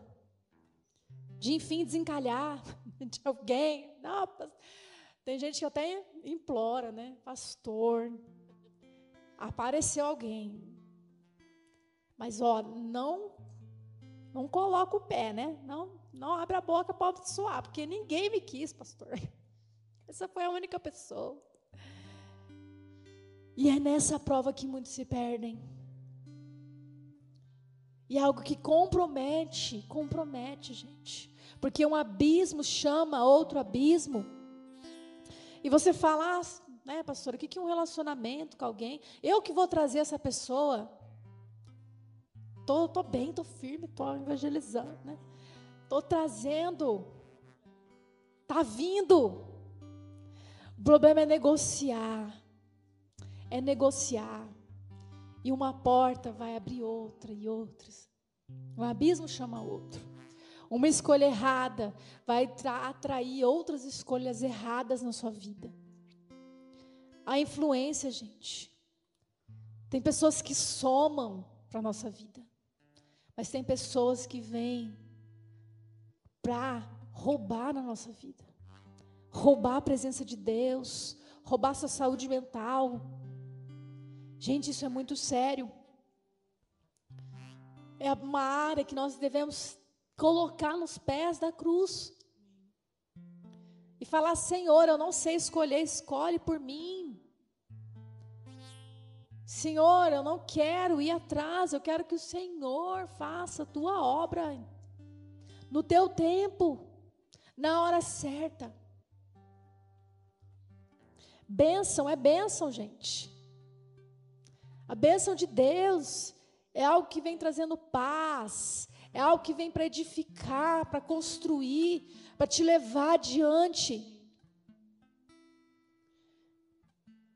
de enfim desencalhar de alguém. Não, tem gente que até implora, né? Pastor, apareceu alguém. Mas ó, não não coloca o pé, né? Não, não abre a boca para suar, porque ninguém me quis, pastor. Essa foi a única pessoa. E é nessa prova que muitos se perdem. E é algo que compromete, compromete, gente. Porque um abismo chama outro abismo. E você fala, ah, né, pastor, o que é um relacionamento com alguém? Eu que vou trazer essa pessoa. Tô, tô bem, tô firme, tô evangelizando, né? Tô trazendo. Tá vindo. O problema é negociar é negociar. E uma porta vai abrir outra e outras. Um abismo chama outro. Uma escolha errada vai atrair outras escolhas erradas na sua vida. A influência, gente. Tem pessoas que somam para a nossa vida. Mas tem pessoas que vêm para roubar na nossa vida. Roubar a presença de Deus, roubar sua saúde mental, Gente, isso é muito sério. É uma área que nós devemos colocar nos pés da cruz. E falar: Senhor, eu não sei escolher, escolhe por mim. Senhor, eu não quero ir atrás, eu quero que o Senhor faça a tua obra no teu tempo, na hora certa. Bênção é bênção, gente. A bênção de Deus é algo que vem trazendo paz, é algo que vem para edificar, para construir, para te levar adiante.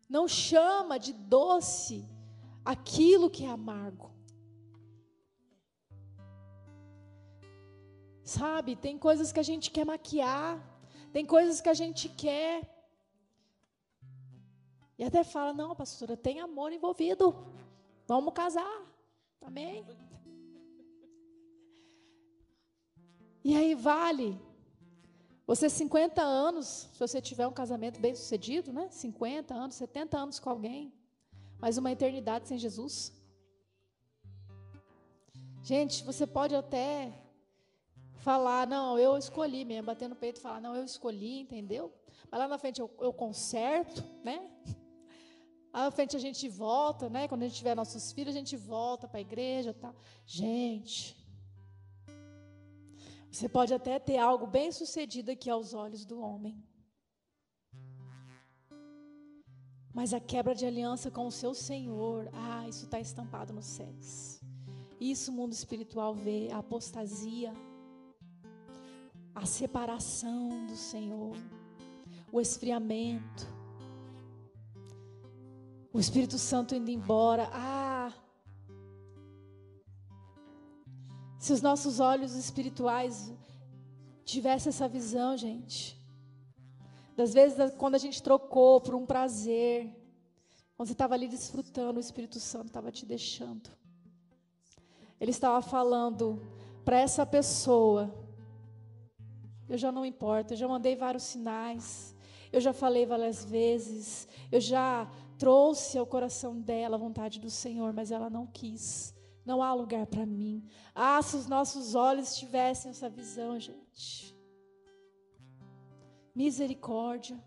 Não chama de doce aquilo que é amargo. Sabe, tem coisas que a gente quer maquiar, tem coisas que a gente quer e até fala: não, pastora, tem amor envolvido. Vamos casar. Amém? E aí vale. Você 50 anos, se você tiver um casamento bem sucedido, né? 50 anos, 70 anos com alguém, mas uma eternidade sem Jesus. Gente, você pode até falar, não, eu escolhi mesmo, bater no peito e falar, não, eu escolhi, entendeu? Mas lá na frente eu, eu conserto, né? À frente a gente volta, né? Quando a gente tiver nossos filhos, a gente volta para a igreja, tá? Gente, você pode até ter algo bem sucedido aqui aos olhos do homem. Mas a quebra de aliança com o seu Senhor, ah, isso está estampado nos céus. Isso o mundo espiritual vê, a apostasia, a separação do Senhor, o esfriamento o Espírito Santo indo embora. Ah! Se os nossos olhos espirituais tivessem essa visão, gente. Das vezes quando a gente trocou por um prazer, quando você estava ali desfrutando, o Espírito Santo estava te deixando. Ele estava falando para essa pessoa: Eu já não importo, eu já mandei vários sinais, eu já falei várias vezes, eu já trouxe ao coração dela a vontade do Senhor, mas ela não quis. Não há lugar para mim. Ah, se os nossos olhos tivessem essa visão, gente. Misericórdia.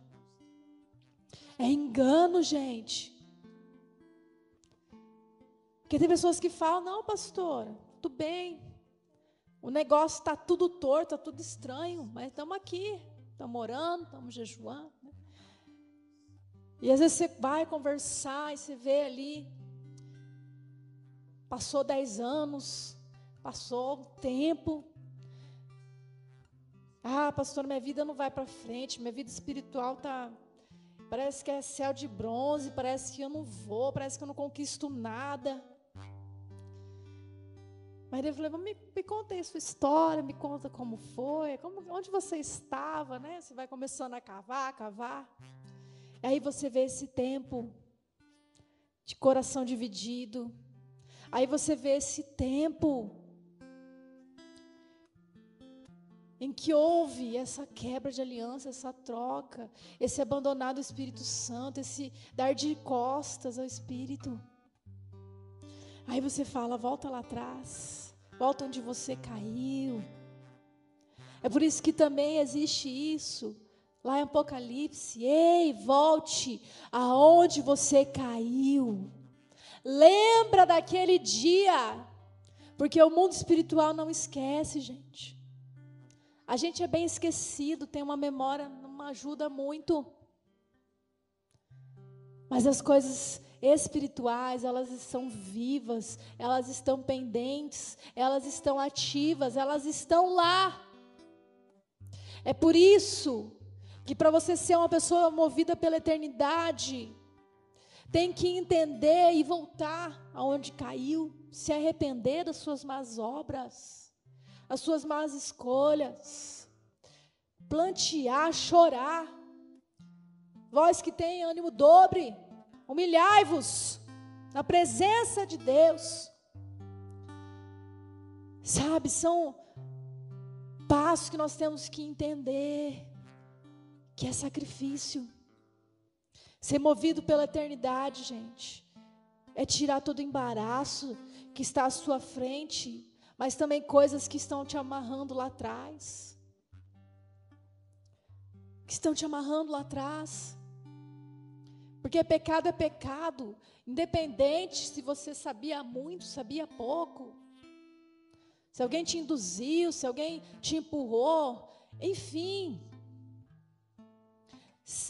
É engano, gente. Porque tem pessoas que falam: não, pastora, tudo bem. O negócio está tudo torto, está tudo estranho, mas estamos aqui, estamos orando, estamos jejuando. E às vezes você vai conversar e você vê ali, passou dez anos, passou um tempo. Ah, pastor, minha vida não vai para frente, minha vida espiritual está Parece que é céu de bronze, parece que eu não vou, parece que eu não conquisto nada. Ele falou, me, me conta aí sua história, me conta como foi, como, onde você estava, né? Você vai começando a cavar, cavar. E aí você vê esse tempo de coração dividido. Aí você vê esse tempo em que houve essa quebra de aliança, essa troca, esse abandonar do Espírito Santo, esse dar de costas ao Espírito. Aí você fala, volta lá atrás, volta onde você caiu. É por isso que também existe isso lá em Apocalipse. Ei, volte aonde você caiu. Lembra daquele dia, porque o mundo espiritual não esquece, gente. A gente é bem esquecido, tem uma memória, não ajuda muito. Mas as coisas espirituais, elas estão vivas, elas estão pendentes, elas estão ativas, elas estão lá. É por isso que para você ser uma pessoa movida pela eternidade, tem que entender e voltar aonde caiu, se arrepender das suas más obras as suas más escolhas, plantear, chorar. Vós que tem ânimo dobre, humilhai-vos na presença de Deus. Sabe, são passos que nós temos que entender que é sacrifício. Ser movido pela eternidade, gente, é tirar todo o embaraço que está à sua frente mas também coisas que estão te amarrando lá atrás. Que estão te amarrando lá atrás. Porque pecado é pecado, independente se você sabia muito, sabia pouco. Se alguém te induziu, se alguém te empurrou, enfim.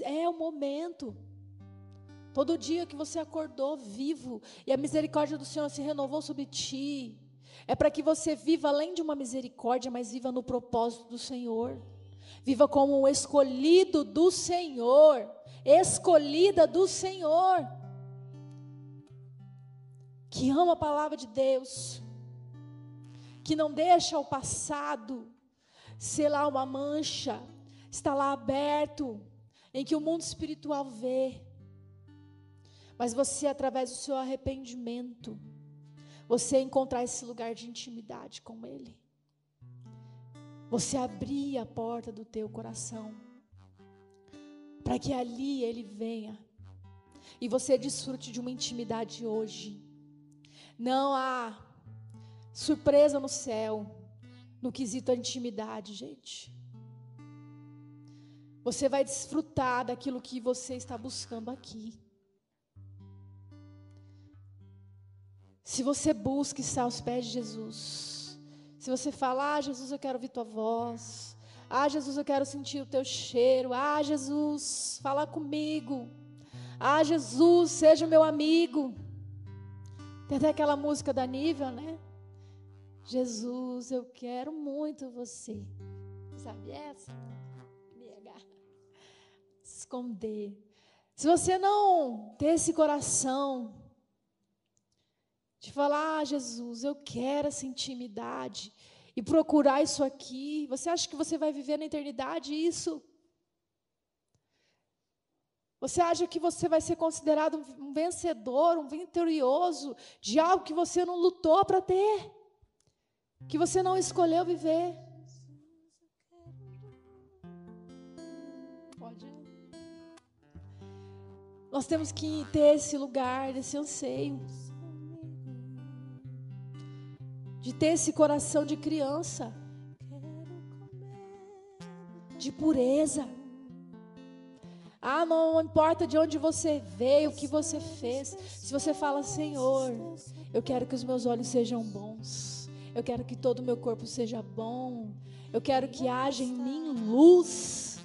É o momento. Todo dia que você acordou vivo e a misericórdia do Senhor se renovou sobre ti, é para que você viva além de uma misericórdia, mas viva no propósito do Senhor. Viva como um escolhido do Senhor, escolhida do Senhor, que ama a palavra de Deus, que não deixa o passado ser lá uma mancha, está lá aberto, em que o mundo espiritual vê, mas você, através do seu arrependimento, você encontrar esse lugar de intimidade com Ele. Você abrir a porta do teu coração, para que ali Ele venha e você desfrute de uma intimidade hoje. Não há surpresa no céu no quesito da intimidade, gente. Você vai desfrutar daquilo que você está buscando aqui. Se você busca estar aos pés de Jesus, se você fala, ah, Jesus, eu quero ouvir tua voz, ah, Jesus, eu quero sentir o teu cheiro, ah, Jesus, fala comigo, ah, Jesus, seja meu amigo. Tem até aquela música da Nível, né? Jesus, eu quero muito você. Sabe essa? Negar. Esconder. Se você não ter esse coração de falar, ah, Jesus, eu quero essa intimidade e procurar isso aqui. Você acha que você vai viver na eternidade isso? Você acha que você vai ser considerado um vencedor, um vitorioso de algo que você não lutou para ter, que você não escolheu viver? Pode. Nós temos que ter esse lugar, esse anseio. De ter esse coração de criança. De pureza. Ah, não importa de onde você veio, o que você fez. Se você fala, Senhor, eu quero que os meus olhos sejam bons. Eu quero que todo o meu corpo seja bom. Eu quero que haja em mim luz.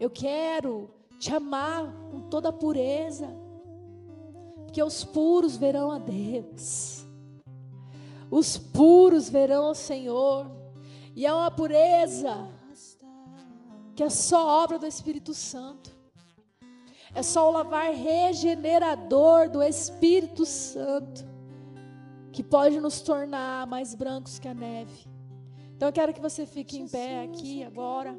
Eu quero te amar com toda a pureza. Porque os puros verão a Deus. Os puros verão ao Senhor. E é uma pureza que é só obra do Espírito Santo. É só o lavar regenerador do Espírito Santo que pode nos tornar mais brancos que a neve. Então eu quero que você fique em pé aqui agora.